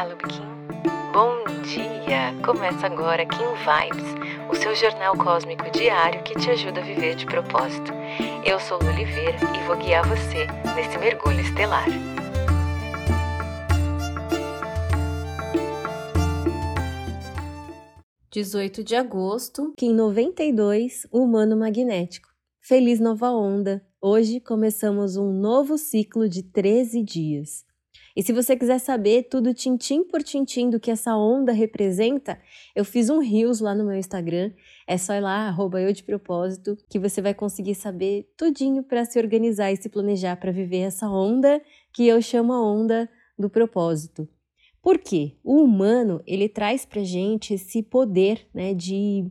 Olá, Lubikin. Bom dia! Começa agora Kim Vibes, o seu jornal cósmico diário que te ajuda a viver de propósito. Eu sou Lu Oliveira e vou guiar você nesse mergulho estelar. Dezoito de agosto, Kim 92, Humano Magnético. Feliz nova onda! Hoje começamos um novo ciclo de 13 dias. E se você quiser saber tudo tintim por tintim do que essa onda representa, eu fiz um Reels lá no meu Instagram. É só ir lá, arroba eu de propósito, que você vai conseguir saber tudinho para se organizar e se planejar para viver essa onda que eu chamo a onda do propósito. Por quê? O humano, ele traz pra gente esse poder, né, de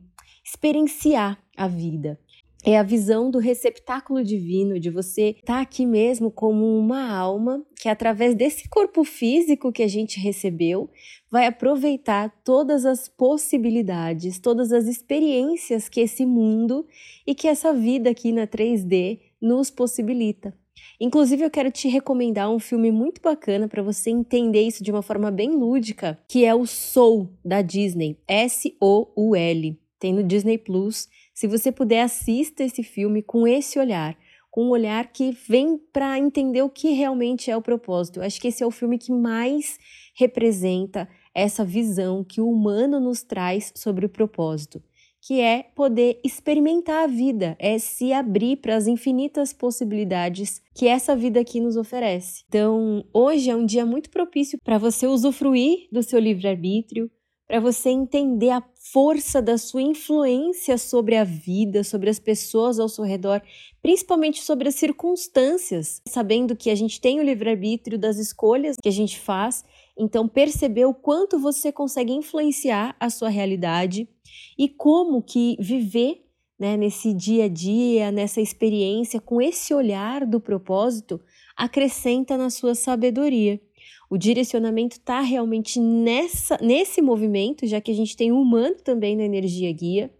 experienciar a vida é a visão do receptáculo divino, de você estar tá aqui mesmo como uma alma que, através desse corpo físico que a gente recebeu, vai aproveitar todas as possibilidades, todas as experiências que esse mundo e que essa vida aqui na 3D nos possibilita. Inclusive, eu quero te recomendar um filme muito bacana para você entender isso de uma forma bem lúdica, que é o Soul da Disney, S-O-U-L. Tem no Disney Plus se você puder, assista esse filme com esse olhar, com um olhar que vem para entender o que realmente é o propósito. Eu acho que esse é o filme que mais representa essa visão que o humano nos traz sobre o propósito, que é poder experimentar a vida, é se abrir para as infinitas possibilidades que essa vida aqui nos oferece. Então, hoje é um dia muito propício para você usufruir do seu livre-arbítrio, para você entender a força da sua influência sobre a vida, sobre as pessoas ao seu redor, principalmente sobre as circunstâncias, sabendo que a gente tem o livre-arbítrio das escolhas que a gente faz, então perceber o quanto você consegue influenciar a sua realidade e como que viver né, nesse dia a dia, nessa experiência, com esse olhar do propósito, acrescenta na sua sabedoria. O direcionamento está realmente nessa, nesse movimento, já que a gente tem o humano também na energia guia.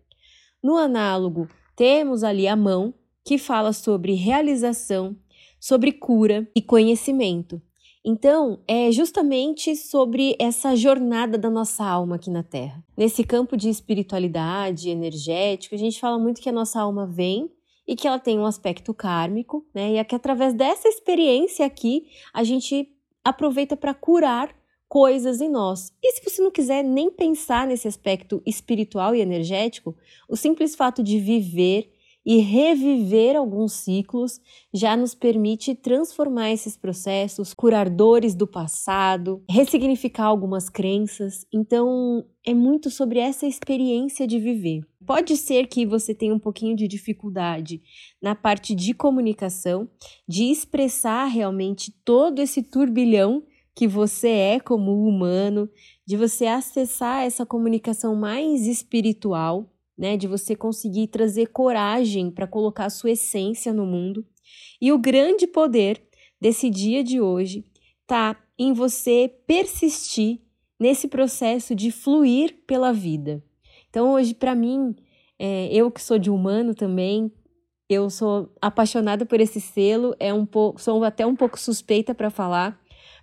No análogo, temos ali a mão, que fala sobre realização, sobre cura e conhecimento. Então, é justamente sobre essa jornada da nossa alma aqui na Terra. Nesse campo de espiritualidade, energético, a gente fala muito que a nossa alma vem e que ela tem um aspecto kármico, né? E é que através dessa experiência aqui, a gente aproveita para curar coisas em nós. E se você não quiser nem pensar nesse aspecto espiritual e energético, o simples fato de viver e reviver alguns ciclos já nos permite transformar esses processos, curar dores do passado, ressignificar algumas crenças. Então, é muito sobre essa experiência de viver. Pode ser que você tenha um pouquinho de dificuldade na parte de comunicação, de expressar realmente todo esse turbilhão que você é como humano, de você acessar essa comunicação mais espiritual né? De você conseguir trazer coragem para colocar a sua essência no mundo. E o grande poder desse dia de hoje tá em você persistir nesse processo de fluir pela vida. Então, hoje, para mim, é, eu que sou de humano também, eu sou apaixonada por esse selo, é um pouco, sou até um pouco suspeita para falar,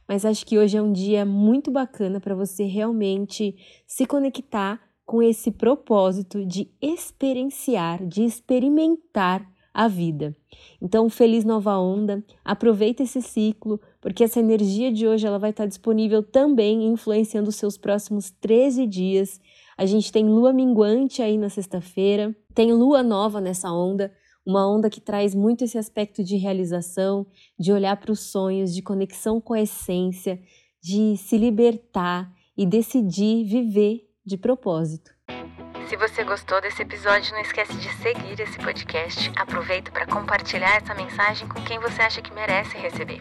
mas acho que hoje é um dia muito bacana para você realmente se conectar com esse propósito de experienciar, de experimentar a vida. Então, feliz nova onda, aproveita esse ciclo, porque essa energia de hoje ela vai estar disponível também influenciando os seus próximos 13 dias. A gente tem lua minguante aí na sexta-feira, tem lua nova nessa onda, uma onda que traz muito esse aspecto de realização, de olhar para os sonhos, de conexão com a essência, de se libertar e decidir viver de propósito. Se você gostou desse episódio, não esquece de seguir esse podcast. Aproveita para compartilhar essa mensagem com quem você acha que merece receber.